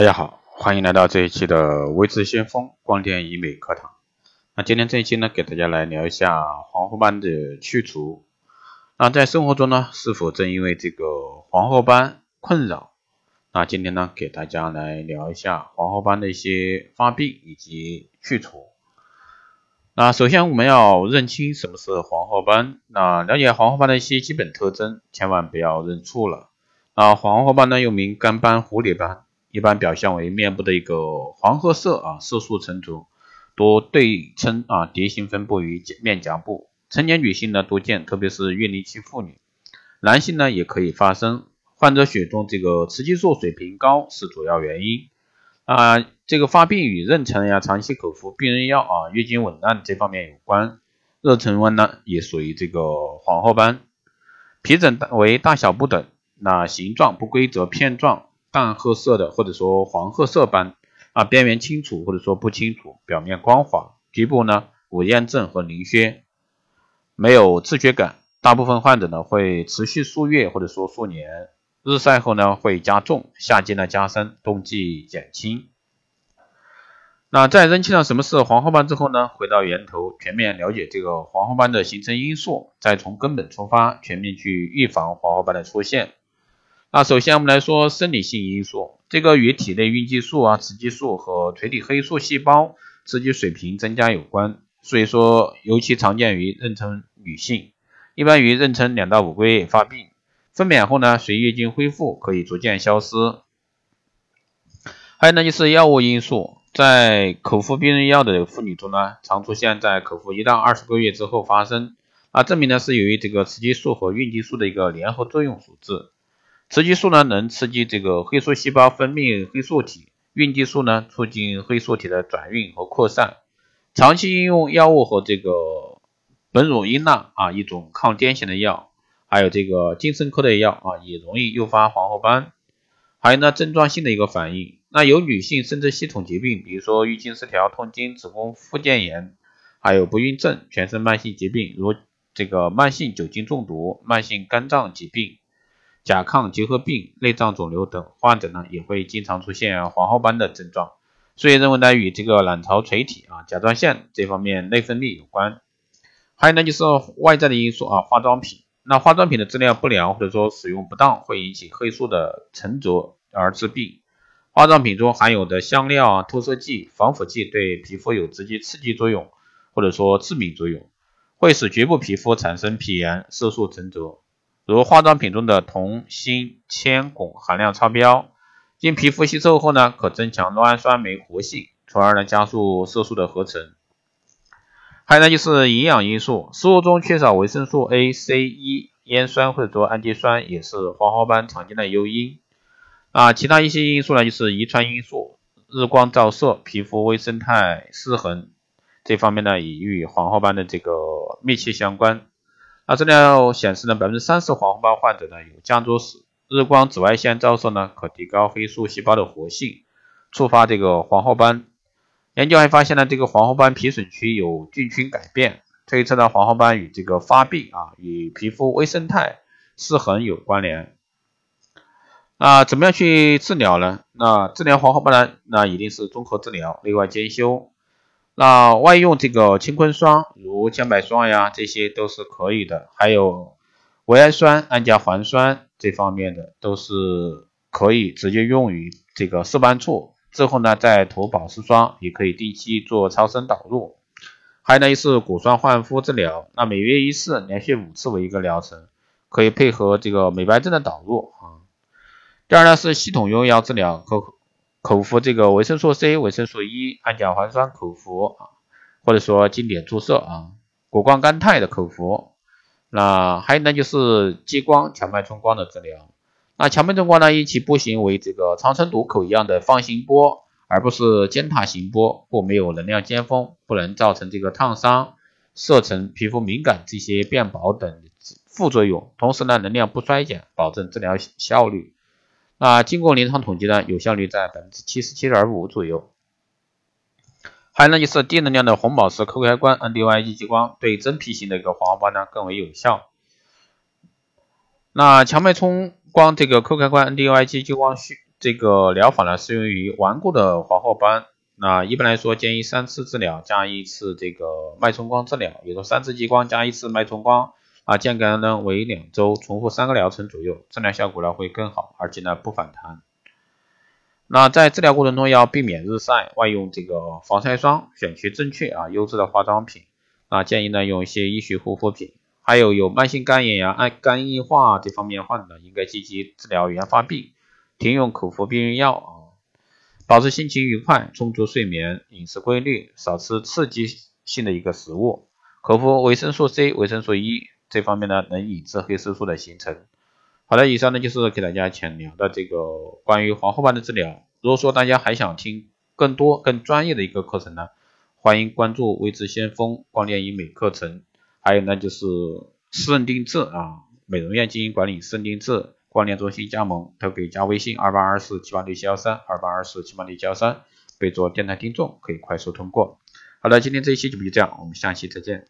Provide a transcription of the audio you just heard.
大家好，欢迎来到这一期的微智先锋光电医美课堂。那今天这一期呢，给大家来聊一下黄褐斑的去除。那在生活中呢，是否正因为这个黄褐斑困扰？那今天呢，给大家来聊一下黄褐斑的一些发病以及去除。那首先我们要认清什么是黄褐斑，那了解黄褐斑的一些基本特征，千万不要认错了。啊，黄褐斑呢又名干斑、蝴蝶斑。一般表现为面部的一个黄褐色啊，色素沉着，多对称啊，蝶形分布于面颊部。成年女性呢多见，特别是孕龄期妇女。男性呢也可以发生。患者血中这个雌激素水平高是主要原因啊。这个发病与妊娠呀、长期口服避孕药啊、月经紊乱这方面有关。妊娠纹呢也属于这个黄褐斑。皮疹为大小不等，那形状不规则片状。淡褐色的或者说黄褐色斑啊，边缘清楚或者说不清楚，表面光滑，局部呢无炎症和凝血，没有自觉感。大部分患者呢会持续数月或者说数年，日晒后呢会加重，夏季呢加深，冬季减轻。那在认清了什么是黄褐斑之后呢，回到源头，全面了解这个黄褐斑的形成因素，再从根本出发，全面去预防黄褐斑的出现。那首先我们来说生理性因素，这个与体内孕激素啊、雌激素和垂体黑素细胞刺激水平增加有关，所以说尤其常见于妊娠女性，一般于妊娠两到五个月发病，分娩后呢随月经恢复可以逐渐消失。还有呢就是药物因素，在口服避孕药的妇女中呢，常出现在口服一到二十个月之后发生，啊证明呢是由于这个雌激素和孕激素的一个联合作用所致。雌激素呢，能刺激这个黑素细胞分泌黑素体；孕激素呢，促进黑素体的转运和扩散。长期应用药物和这个苯乳英钠啊，一种抗癫痫的药，还有这个精神科的药啊，也容易诱发黄褐斑。还有呢，症状性的一个反应，那有女性生殖系统疾病，比如说月经失调、痛经、子宫附件炎，还有不孕症、全身慢性疾病，如这个慢性酒精中毒、慢性肝脏疾病。甲亢结核病、内脏肿瘤等患者呢，也会经常出现黄褐斑的症状，所以认为呢与这个卵巢垂体啊、甲状腺这方面内分泌有关。还有呢就是外在的因素啊，化妆品，那化妆品的质量不良或者说使用不当，会引起黑素的沉着而致病。化妆品中含有的香料啊、脱色剂、防腐剂对皮肤有直接刺激作用，或者说致敏作用，会使局部皮肤产生皮炎、色素沉着。如化妆品中的铜、锌、铅、汞含量超标，经皮肤吸收后呢，可增强酪氨酸酶活性，从而呢加速色素的合成。还有呢就是营养因素，食物中缺少维生素 A、C、E、烟酸或者说氨基酸也是黄褐斑常见的诱因。啊，其他一些因素呢就是遗传因素，日光照射、皮肤微生态失衡这方面呢也与黄褐斑的这个密切相关。那资料显示呢，百分之三十黄褐斑患者呢有家族史，日光紫外线照射呢可提高黑素细胞的活性，触发这个黄褐斑。研究还发现呢，这个黄褐斑皮损区有菌群改变，推测呢黄褐斑与这个发病啊与皮肤微生态失衡有关联。那怎么样去治疗呢？那治疗黄褐斑呢，那一定是综合治疗，内外兼修。那外用这个青坤霜，如姜白霜呀，这些都是可以的。还有维氨酸、氨甲环酸这方面的，都是可以直接用于这个色斑处。之后呢，再涂保湿霜，也可以定期做超声导入。还有呢，就是果酸焕肤治疗，那每月一次，连续五次为一个疗程，可以配合这个美白针的导入啊。第二呢，是系统用药治疗，可。口服这个维生素 C、维生素 E、氨甲环酸口服啊，或者说经典注射啊，谷胱甘肽的口服。那还有呢，就是激光强脉冲光的治疗。那强脉冲光呢，因其波形为这个长城堵口一样的方形波，而不是尖塔形波，故没有能量尖峰，不能造成这个烫伤、色沉、皮肤敏感这些变薄等副作用。同时呢，能量不衰减，保证治疗效率。那经过临床统计呢，有效率在百分之七十七点五左右。还有呢，就是低能量的红宝石抠开关 NDY 激光，对真皮型的一个黄褐斑呢更为有效。那强脉冲光这个抠开关 NDY 激光需这个疗法呢，适用于顽固的黄褐斑。那一般来说，建议三次治疗加一次这个脉冲光治疗，也就三次激光加一次脉冲光。啊，间隔呢为两周，重复三个疗程左右，治疗效果呢会更好，而且呢不反弹。那在治疗过程中要避免日晒，外用这个防晒霜，选取正确啊优质的化妆品。啊，建议呢用一些医学护肤品。还有有慢性肝炎呀、肝硬化这方面患者，应该积极治疗原发病，停用口服避孕药啊，保持心情愉快，充足睡眠，饮食规律，少吃刺激性的一个食物，口服维生素 C、维生素 E，这方面呢能抑制黑色素的形成。好的，以上呢就是给大家浅聊的这个关于黄褐斑的治疗。如果说大家还想听更多更专业的一个课程呢，欢迎关注微知先锋光电医美课程。还有呢，就是私人定制啊，美容院经营管理私人定制，光电中心加盟，都可以加微信二八二四七八六七幺三，二八二四七八六七幺三，备注电台听众，可以快速通过。好的，今天这一期就就这样，我们下期再见。